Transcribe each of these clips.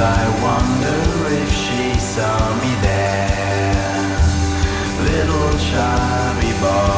I wonder if she saw me there. Little chubby boy.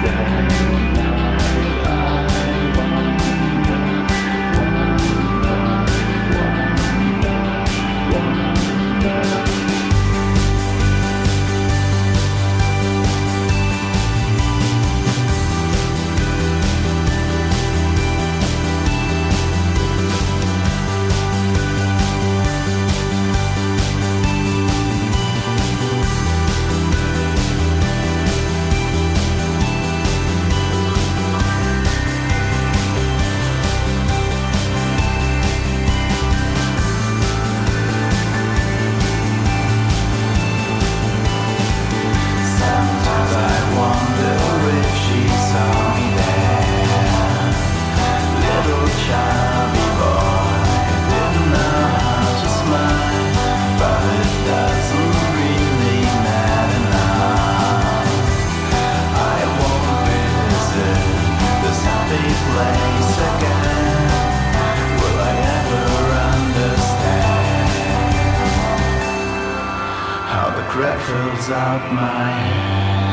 Yeah. fills out my head.